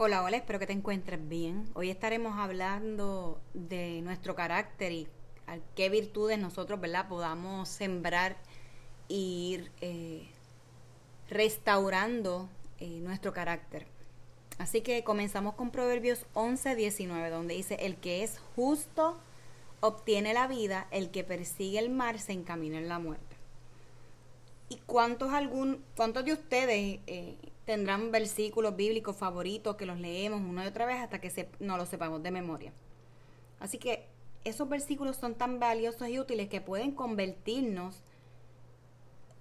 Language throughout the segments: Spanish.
Hola, hola, espero que te encuentres bien. Hoy estaremos hablando de nuestro carácter y qué virtudes nosotros, ¿verdad?, podamos sembrar e ir eh, restaurando eh, nuestro carácter. Así que comenzamos con Proverbios 11, 19, donde dice, el que es justo obtiene la vida, el que persigue el mar se encamina en la muerte. ¿Y cuántos, algún, cuántos de ustedes eh, tendrán versículos bíblicos favoritos que los leemos una y otra vez hasta que no los sepamos de memoria. Así que esos versículos son tan valiosos y útiles que pueden convertirnos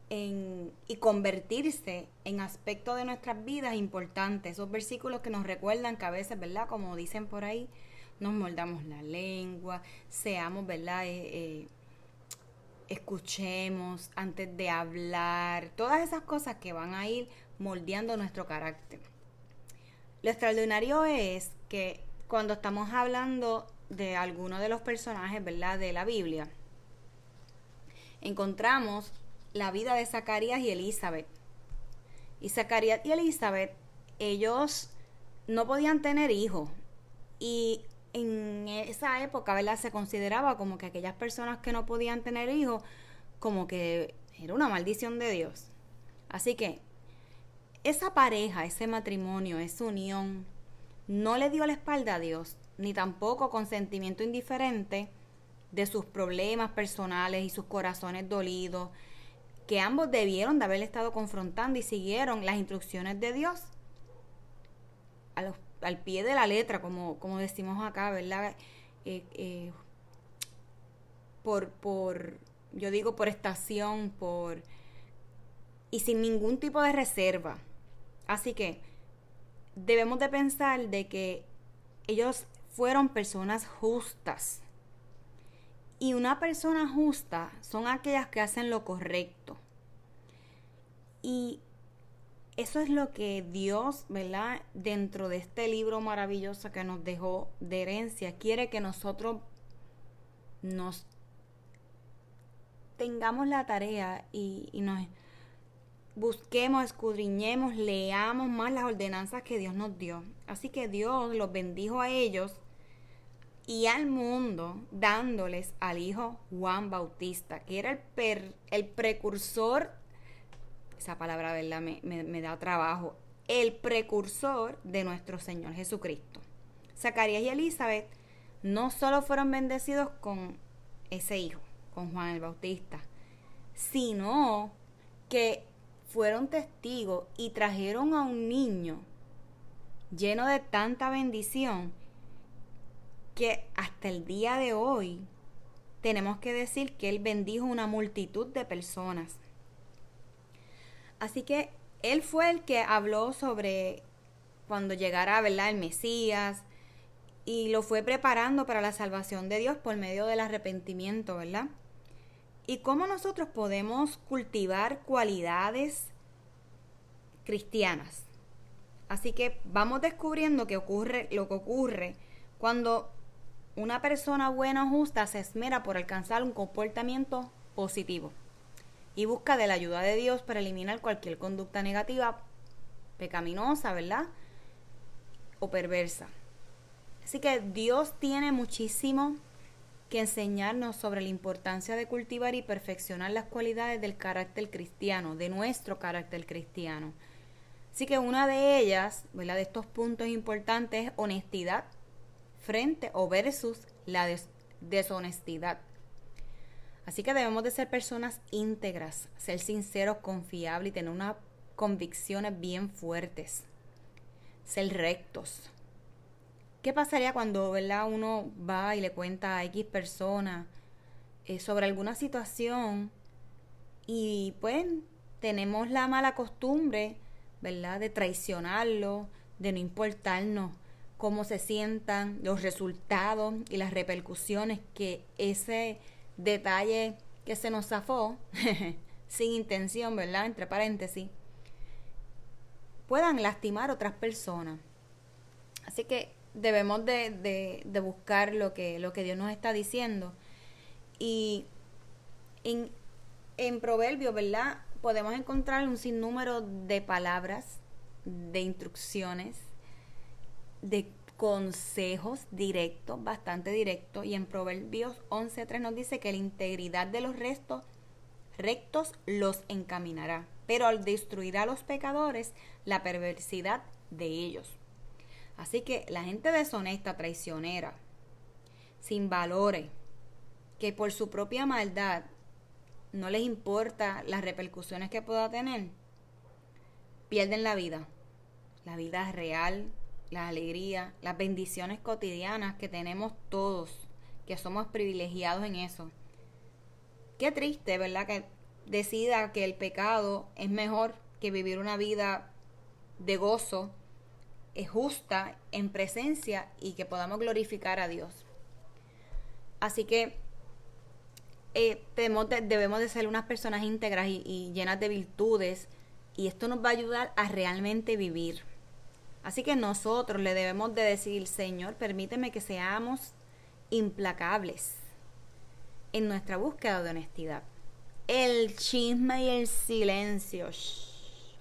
en, y convertirse en aspectos de nuestras vidas importantes. Esos versículos que nos recuerdan que a veces, ¿verdad? Como dicen por ahí, nos moldamos la lengua, seamos, ¿verdad? Eh, eh, escuchemos antes de hablar, todas esas cosas que van a ir moldeando nuestro carácter. Lo extraordinario es que cuando estamos hablando de alguno de los personajes, ¿verdad?, de la Biblia, encontramos la vida de Zacarías y Elizabeth. Y Zacarías y Elizabeth, ellos no podían tener hijos. Y en esa época, ¿verdad? Se consideraba como que aquellas personas que no podían tener hijos, como que era una maldición de Dios. Así que esa pareja, ese matrimonio, esa unión, no le dio la espalda a Dios, ni tampoco consentimiento indiferente de sus problemas personales y sus corazones dolidos, que ambos debieron de haber estado confrontando y siguieron las instrucciones de Dios al pie de la letra, como, como decimos acá, ¿verdad? Eh, eh, por, por, yo digo por estación, por... y sin ningún tipo de reserva. Así que debemos de pensar de que ellos fueron personas justas. Y una persona justa son aquellas que hacen lo correcto. Y eso es lo que Dios, ¿verdad? Dentro de este libro maravilloso que nos dejó de herencia, quiere que nosotros nos tengamos la tarea y, y nos busquemos, escudriñemos, leamos más las ordenanzas que Dios nos dio. Así que Dios los bendijo a ellos y al mundo dándoles al hijo Juan Bautista, que era el, el precursor, esa palabra ¿verdad? Me, me da trabajo, el precursor de nuestro Señor Jesucristo. Zacarías y Elizabeth no solo fueron bendecidos con ese hijo, con Juan el Bautista, sino que fueron testigos y trajeron a un niño lleno de tanta bendición que hasta el día de hoy tenemos que decir que Él bendijo una multitud de personas. Así que Él fue el que habló sobre cuando llegara ¿verdad? el Mesías y lo fue preparando para la salvación de Dios por medio del arrepentimiento, ¿verdad? Y cómo nosotros podemos cultivar cualidades cristianas. Así que vamos descubriendo que ocurre lo que ocurre cuando una persona buena o justa se esmera por alcanzar un comportamiento positivo y busca de la ayuda de Dios para eliminar cualquier conducta negativa, pecaminosa, ¿verdad? O perversa. Así que Dios tiene muchísimo que enseñarnos sobre la importancia de cultivar y perfeccionar las cualidades del carácter cristiano, de nuestro carácter cristiano. Así que una de ellas. De estos puntos importantes es honestidad, frente o versus la deshonestidad. Así que debemos de ser personas íntegras, ser sinceros, confiables y tener unas convicciones bien fuertes. Ser rectos. ¿Qué pasaría cuando ¿verdad? uno va y le cuenta a X persona eh, sobre alguna situación y pues tenemos la mala costumbre, ¿verdad? De traicionarlo, de no importarnos cómo se sientan, los resultados y las repercusiones que ese detalle que se nos zafó, sin intención, ¿verdad? Entre paréntesis, puedan lastimar a otras personas. Así que debemos de, de, buscar lo que, lo que Dios nos está diciendo. Y en, en Proverbios, ¿verdad? Podemos encontrar un sinnúmero de palabras, de instrucciones, de consejos directos, bastante directos, y en Proverbios 11.3 nos dice que la integridad de los restos rectos los encaminará, pero al destruir a los pecadores, la perversidad de ellos. Así que la gente deshonesta, traicionera, sin valores, que por su propia maldad no les importa las repercusiones que pueda tener, pierden la vida, la vida real, la alegría, las bendiciones cotidianas que tenemos todos, que somos privilegiados en eso. Qué triste, ¿verdad? Que decida que el pecado es mejor que vivir una vida de gozo, justa en presencia y que podamos glorificar a Dios. Así que eh, debemos, de, ser unas personas íntegras y llenas de virtudes y esto nos va a ayudar a realmente vivir. Así que nosotros le debemos de decir, Señor, permíteme que seamos implacables en nuestra búsqueda de honestidad. El chisme y el silencio.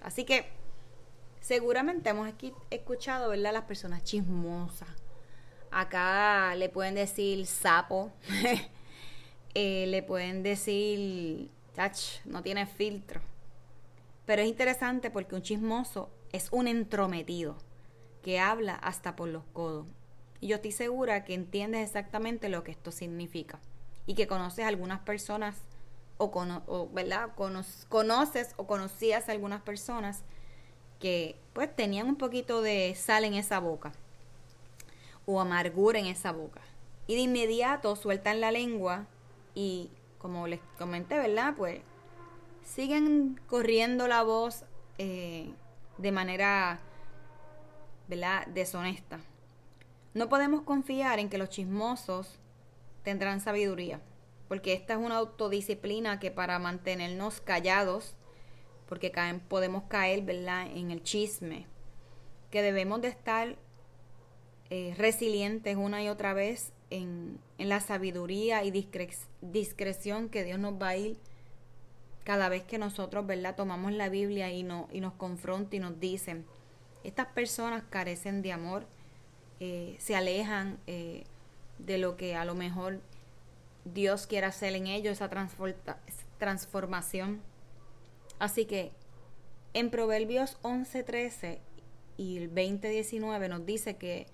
Así que seguramente hemos escuchado, ¿verdad? Las personas chismosas. Acá le pueden decir sapo. Eh, le pueden decir, touch, no tiene filtro. Pero es interesante porque un chismoso es un entrometido que habla hasta por los codos. Y yo estoy segura que entiendes exactamente lo que esto significa y que conoces a algunas personas o, ¿verdad? conoces o conocías a algunas personas que pues tenían un poquito de sal en esa boca o amargura en esa boca. Y de inmediato sueltan la lengua y como les comenté, ¿verdad? Pues siguen corriendo la voz eh, de manera ¿verdad? deshonesta. No podemos confiar en que los chismosos tendrán sabiduría, porque esta es una autodisciplina que para mantenernos callados, porque caen, podemos caer ¿verdad? en el chisme, que debemos de estar eh, resilientes una y otra vez en, en la sabiduría y discreción que Dios nos va a ir cada vez que nosotros ¿verdad? tomamos la Biblia y, no, y nos confronta y nos dicen, estas personas carecen de amor, eh, se alejan eh, de lo que a lo mejor Dios quiere hacer en ellos, esa transformación. Así que en Proverbios 11:13 y el 20:19 nos dice que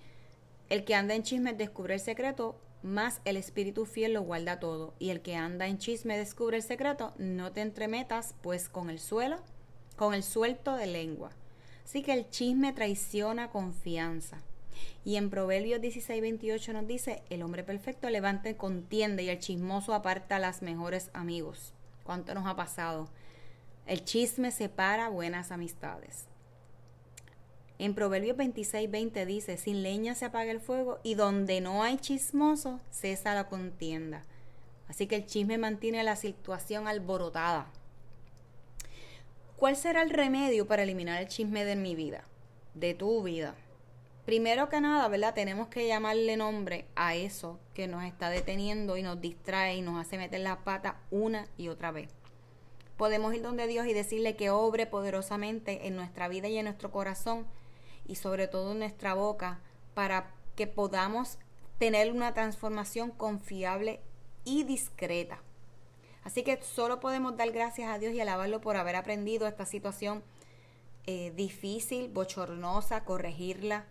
el que anda en chisme descubre el secreto, más el espíritu fiel lo guarda todo. Y el que anda en chisme descubre el secreto, no te entremetas, pues con el suelo, con el suelto de lengua. Así que el chisme traiciona confianza. Y en Proverbios 16, 28 nos dice, el hombre perfecto levanta contienda y el chismoso aparta a las mejores amigos. ¿Cuánto nos ha pasado? El chisme separa buenas amistades. En Proverbios 26, 20 dice, sin leña se apaga el fuego y donde no hay chismoso cesa la contienda. Así que el chisme mantiene la situación alborotada. ¿Cuál será el remedio para eliminar el chisme de mi vida? De tu vida. Primero que nada, ¿verdad? Tenemos que llamarle nombre a eso que nos está deteniendo y nos distrae y nos hace meter la pata una y otra vez. Podemos ir donde Dios y decirle que obre poderosamente en nuestra vida y en nuestro corazón y sobre todo en nuestra boca para que podamos tener una transformación confiable y discreta. Así que solo podemos dar gracias a Dios y alabarlo por haber aprendido esta situación eh, difícil, bochornosa, corregirla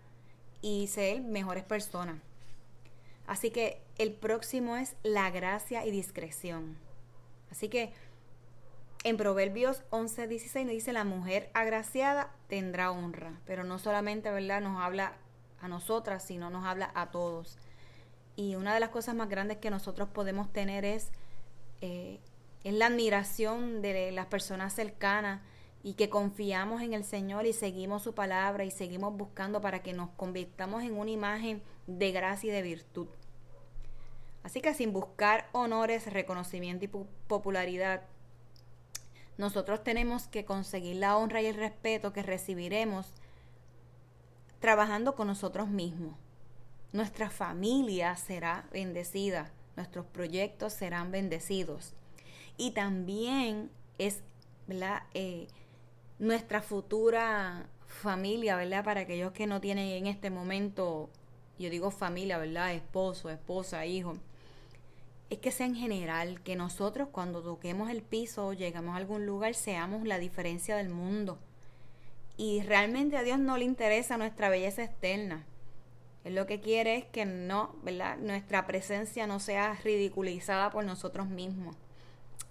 y ser mejores personas. Así que el próximo es la gracia y discreción. Así que en Proverbios 11, 16 nos dice, la mujer agraciada tendrá honra, pero no solamente, ¿verdad? Nos habla a nosotras, sino nos habla a todos. Y una de las cosas más grandes que nosotros podemos tener es, eh, es la admiración de las personas cercanas y que confiamos en el Señor y seguimos su palabra y seguimos buscando para que nos convirtamos en una imagen de gracia y de virtud. Así que sin buscar honores, reconocimiento y popularidad, nosotros tenemos que conseguir la honra y el respeto que recibiremos trabajando con nosotros mismos nuestra familia será bendecida, nuestros proyectos serán bendecidos. Y también es eh, nuestra futura familia, ¿verdad? Para aquellos que no tienen en este momento, yo digo familia, ¿verdad? Esposo, esposa, hijo. Es que sea en general, que nosotros cuando toquemos el piso o llegamos a algún lugar seamos la diferencia del mundo. Y realmente a Dios no le interesa nuestra belleza externa él lo que quiere es que no, ¿verdad? Nuestra presencia no sea ridiculizada por nosotros mismos.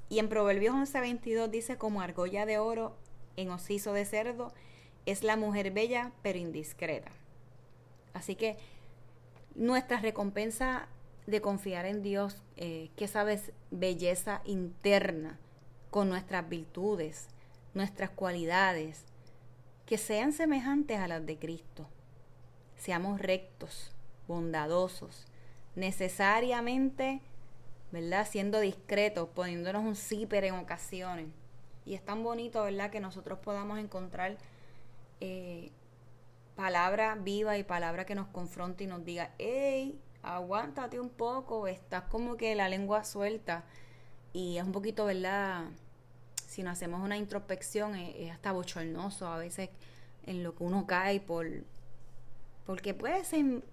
Y en Proverbios 11:22 dice, como argolla de oro en osiso de cerdo, es la mujer bella pero indiscreta. Así que nuestra recompensa de confiar en Dios, eh, que sabes, belleza interna, con nuestras virtudes, nuestras cualidades, que sean semejantes a las de Cristo seamos rectos, bondadosos, necesariamente, ¿verdad? Siendo discretos, poniéndonos un zipper en ocasiones. Y es tan bonito, ¿verdad? Que nosotros podamos encontrar eh, palabra viva y palabra que nos confronte y nos diga, hey, aguántate un poco, estás como que la lengua suelta. Y es un poquito, ¿verdad? Si no hacemos una introspección, es, hasta bochornoso a veces en lo que uno cae por, porque pues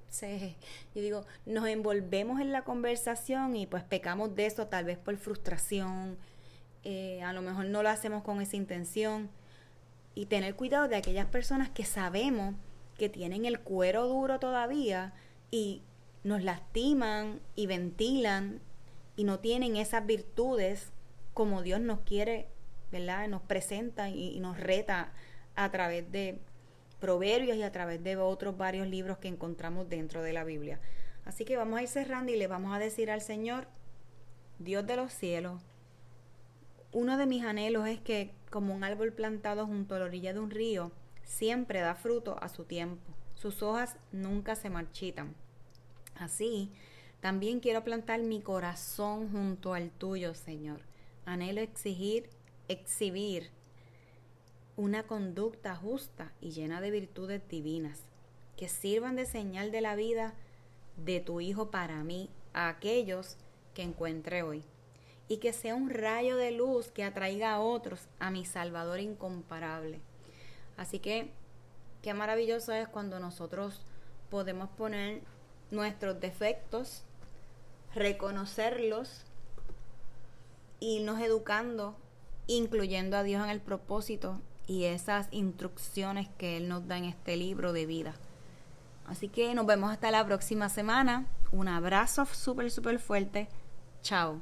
se, yo digo, nos envolvemos en la conversación y pues pecamos de eso tal vez por frustración, eh, a lo mejor no lo hacemos con esa intención y tener cuidado de aquellas personas que sabemos que tienen el cuero duro todavía y nos lastiman y ventilan y no tienen esas virtudes como Dios nos quiere, ¿verdad? Nos presenta y nos reta a través de, proverbios y a través de otros varios libros que encontramos dentro de la Biblia. Así que vamos a ir cerrando y le vamos a decir al Señor, Dios de los cielos, uno de mis anhelos es que como un árbol plantado junto a la orilla de un río, siempre da fruto a su tiempo. Sus hojas nunca se marchitan. Así, también quiero plantar mi corazón junto al tuyo, Señor. Anhelo exigir, exhibir una conducta justa y llena de virtudes divinas, que sirvan de señal de la vida de tu Hijo para mí, a aquellos que encuentre hoy, y que sea un rayo de luz que atraiga a otros a mi Salvador incomparable. Así que, qué maravilloso es cuando nosotros podemos poner nuestros defectos, reconocerlos, irnos educando, incluyendo a Dios en el propósito y esas instrucciones que Él nos da en este libro de vida. Así que nos vemos hasta la próxima semana. Un abrazo súper, súper fuerte. Chao.